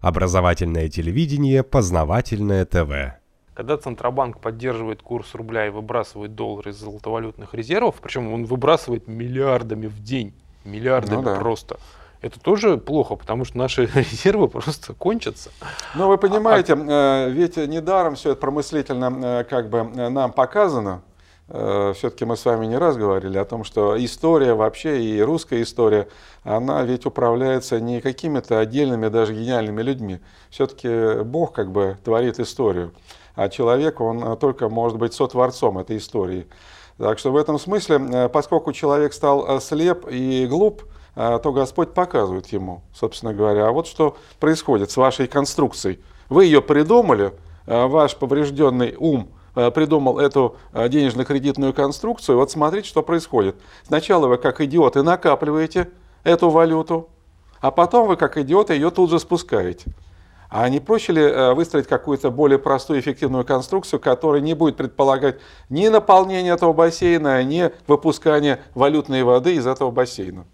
Образовательное телевидение, познавательное ТВ. Когда Центробанк поддерживает курс рубля и выбрасывает доллары из золотовалютных резервов, причем он выбрасывает миллиардами в день, миллиардами ну, да. просто, это тоже плохо, потому что наши резервы просто кончатся. Ну, вы понимаете, а, а ведь недаром все это промыслительно э, как бы э, нам показано. Э, все-таки мы с вами не раз говорили о том, что история вообще и русская история, она ведь управляется не какими-то отдельными, даже гениальными людьми. Все-таки Бог как бы творит историю, а человек, он только может быть сотворцом этой истории. Так что в этом смысле, э, поскольку человек стал э, слеп и глуп, то Господь показывает ему, собственно говоря, а вот что происходит с вашей конструкцией. Вы ее придумали, ваш поврежденный ум – придумал эту э, денежно-кредитную конструкцию, вот смотрите, что происходит. Сначала вы, как идиоты, накапливаете эту валюту, а потом вы, как идиоты, ее тут же спускаете. А не проще ли э, выстроить какую-то более простую эффективную конструкцию, которая не будет предполагать ни наполнение этого бассейна, ни выпускание валютной воды из этого бассейна?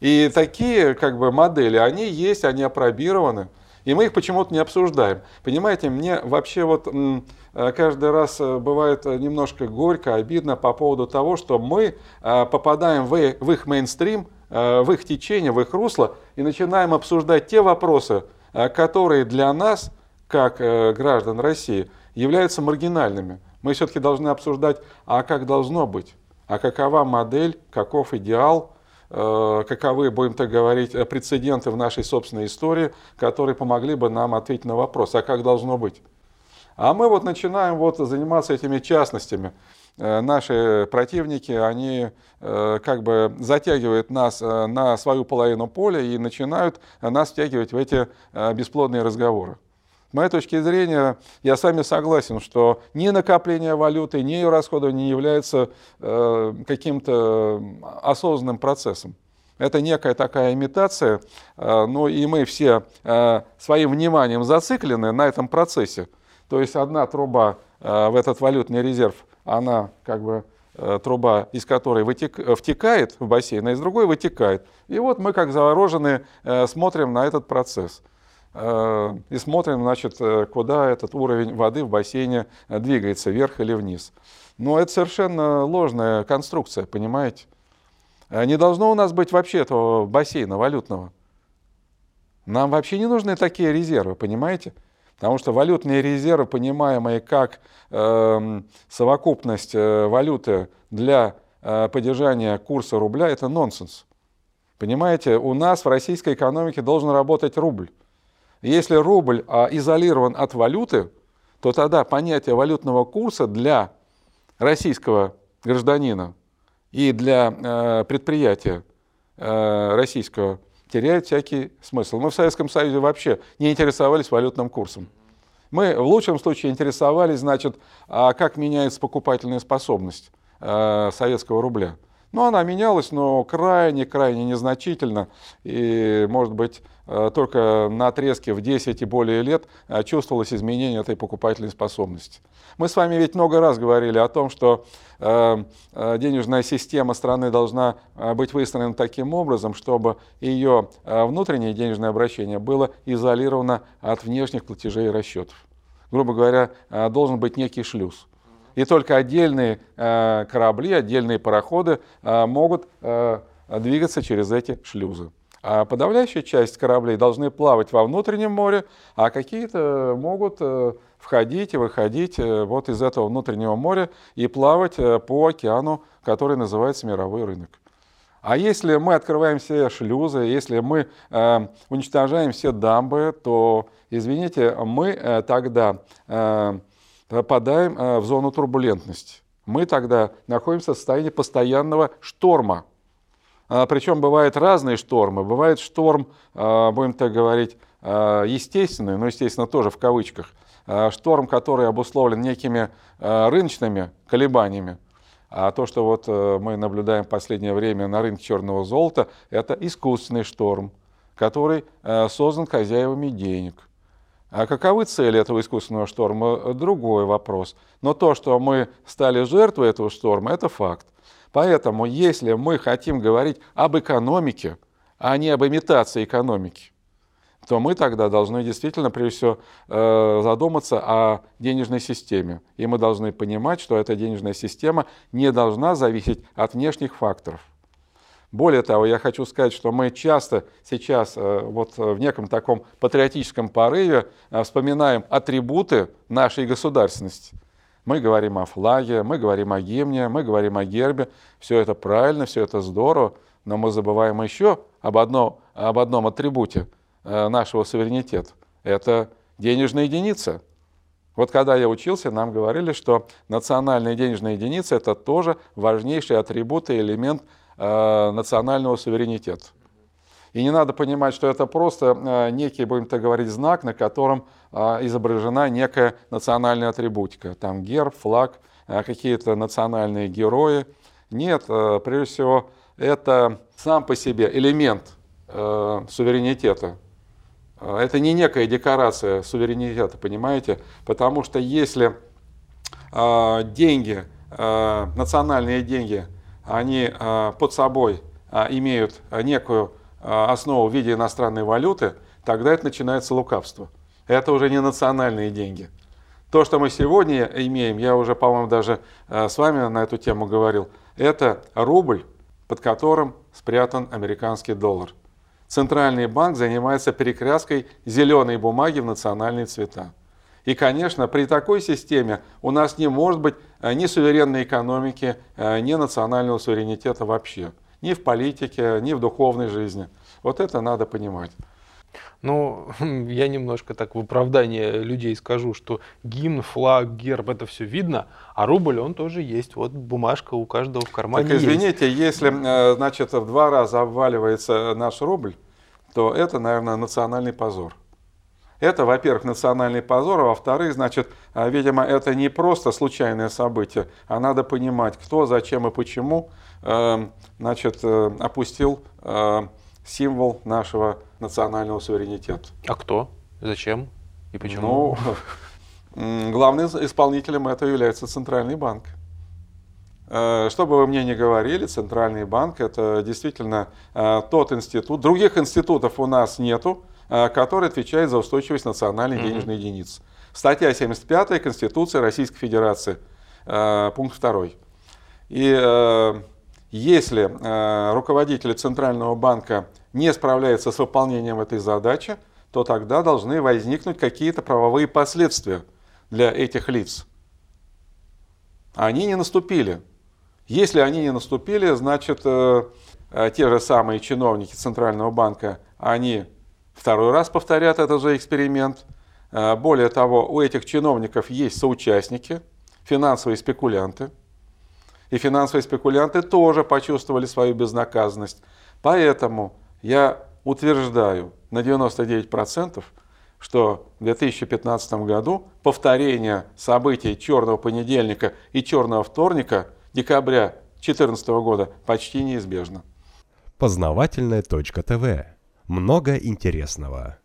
И такие как бы, модели, они есть, они опробированы. И мы их почему-то не обсуждаем. Понимаете, мне вообще вот э, каждый раз э, бывает э, немножко горько, обидно по поводу того, что мы попадаем в их мейнстрим, в их течение, в их русло и начинаем обсуждать те вопросы, которые для нас, как граждан России, являются маргинальными. Мы все-таки должны обсуждать, а как должно быть, а какова модель, каков идеал – каковы, будем так говорить, э, прецеденты в нашей собственной истории, которые помогли бы нам ответить на вопрос, а как должно быть. А мы вот начинаем вот заниматься этими частностями. Э, наши противники, они как бы затягивают нас на свою половину поля и начинают нас втягивать в эти бесплодные разговоры. Моей точки зрения, я с вами согласен, что ни накопление валюты, ни ее расходование не является э, каким-то осознанным процессом. Это некая такая имитация, э, ну и мы все э, своим вниманием зациклены на этом процессе. То есть одна труба э, в этот валютный резерв, она как бы э, труба, из которой вытек, втекает в бассейн, а из другой вытекает. И вот мы как завороженные э, смотрим на этот процесс. Э, и смотрим, значит, э, куда этот уровень воды в бассейне э, двигается, вверх или вниз. Но это совершенно ложная конструкция, понимаете? Не должно у нас быть вообще этого бассейна валютного. Нам вообще не нужны такие резервы, понимаете? Потому что валютные резервы, понимаемые как э, совокупность э, валюты для э, поддержания курса рубля, это нонсенс. Понимаете, у нас в российской экономике должен работать рубль. Если рубль а, изолирован от валюты, то тогда понятие валютного курса для российского гражданина и для э, предприятия э, российского теряет всякий смысл. Мы в Советском Союзе вообще не интересовались валютным курсом. Мы в лучшем случае интересовались, значит, а как меняется покупательная способность э, советского рубля. Ну, она менялась, но крайне-крайне незначительно. И, может быть, э, только на отрезке в 10 и более лет э, чувствовалось изменение этой покупательной способности. Мы с вами ведь много раз говорили о том, что э, денежная система страны должна быть выстроена таким образом, чтобы ее внутреннее денежное обращение было изолировано от внешних платежей и расчетов. Грубо говоря, должен быть некий шлюз и только отдельные э, корабли, отдельные пароходы э, могут э, двигаться через эти шлюзы. А подавляющая часть кораблей должны плавать во внутреннем море, а какие-то могут входить и выходить вот из этого внутреннего моря и плавать по океану, который называется мировой рынок. А если мы открываем все шлюзы, если мы э, уничтожаем все дамбы, то, извините, мы э, тогда э, попадаем э, в зону турбулентности. Мы тогда находимся в состоянии постоянного шторма. А, Причем бывают разные штормы. Бывает шторм, э, будем так говорить, э, естественный, но, естественно, тоже в кавычках. Шторм, который обусловлен некими рыночными колебаниями. А то, что вот мы наблюдаем в последнее время на рынке черного золота, это искусственный шторм, который создан хозяевами денег. А каковы цели этого искусственного шторма? Другой вопрос. Но то, что мы стали жертвой этого шторма, это факт. Поэтому, если мы хотим говорить об экономике, а не об имитации экономики, то мы тогда должны действительно, прежде всего, э, задуматься о денежной системе. И мы должны понимать, что эта денежная система не должна зависеть от внешних факторов. Более того, я хочу сказать, что мы часто сейчас э, вот в неком таком патриотическом порыве э, вспоминаем атрибуты нашей государственности. Мы говорим о флаге, мы говорим о гимне, мы говорим о гербе. Все это правильно, все это здорово, но мы забываем еще об одном, об одном атрибуте – Э, нашего суверенитета. Это денежная единица. Вот когда я учился, нам говорили, что национальная денежная единица – это тоже важнейший атрибут и элемент э, национального суверенитета. И не надо понимать, что это просто э, некий, будем так говорить, знак, на котором э, изображена некая национальная атрибутика. Там герб, флаг, какие-то национальные герои. Нет, прежде всего, это сам по себе элемент суверенитета это не некая декорация суверенитета, понимаете? Потому что если деньги, национальные деньги, они э, под собой э, имеют некую э, основу в виде иностранной валюты, тогда это начинается лукавство. Это уже не национальные деньги. То, что мы сегодня имеем, я уже, по-моему, даже с вами на эту тему говорил, это рубль, под которым спрятан американский доллар. Центральный банк занимается перекраской зеленой бумаги в национальные цвета. И, конечно, при такой системе у нас не может быть э, ни суверенной экономики, э, ни национального суверенитета вообще. Ни в политике, ни в духовной жизни. Вот это надо понимать. Ну, я немножко так в оправдание людей скажу, что гимн, флаг, герб, это все видно, а рубль, он тоже есть. Вот бумажка у каждого в кармане Так извините, есть. если, э, значит, в два раза обваливается наш рубль, то это, наверное, национальный позор. Это, во-первых, национальный позор, а во-вторых, значит, э, видимо, это не просто случайное событие, а надо понимать, кто, зачем и почему, э, значит, опустил символ нашего национального суверенитета. А кто? Зачем? И почему? Ну, главным исполнителем этого является Центральный банк. Э, что бы вы мне ни говорили, Центральный банк – это действительно э, тот институт, других институтов у нас нету, э, который отвечает за устойчивость национальной денежной mm-hmm. единицы. Статья 75 Конституции Российской Федерации, пункт 2. И если руководители Центрального банка не справляется с выполнением этой задачи, то тогда должны возникнуть какие-то правовые последствия для этих лиц. Они не наступили. Если они не наступили, значит, э, э, те же самые чиновники Центрального банка, они второй раз повторят этот же эксперимент. Э, более того, у этих чиновников есть соучастники, финансовые спекулянты. И финансовые спекулянты тоже почувствовали свою безнаказанность. Поэтому я утверждаю на 99%, что в 2015 году повторение событий черного понедельника и черного вторника декабря 2014 года почти неизбежно. Познавательная точка ТВ. Много интересного.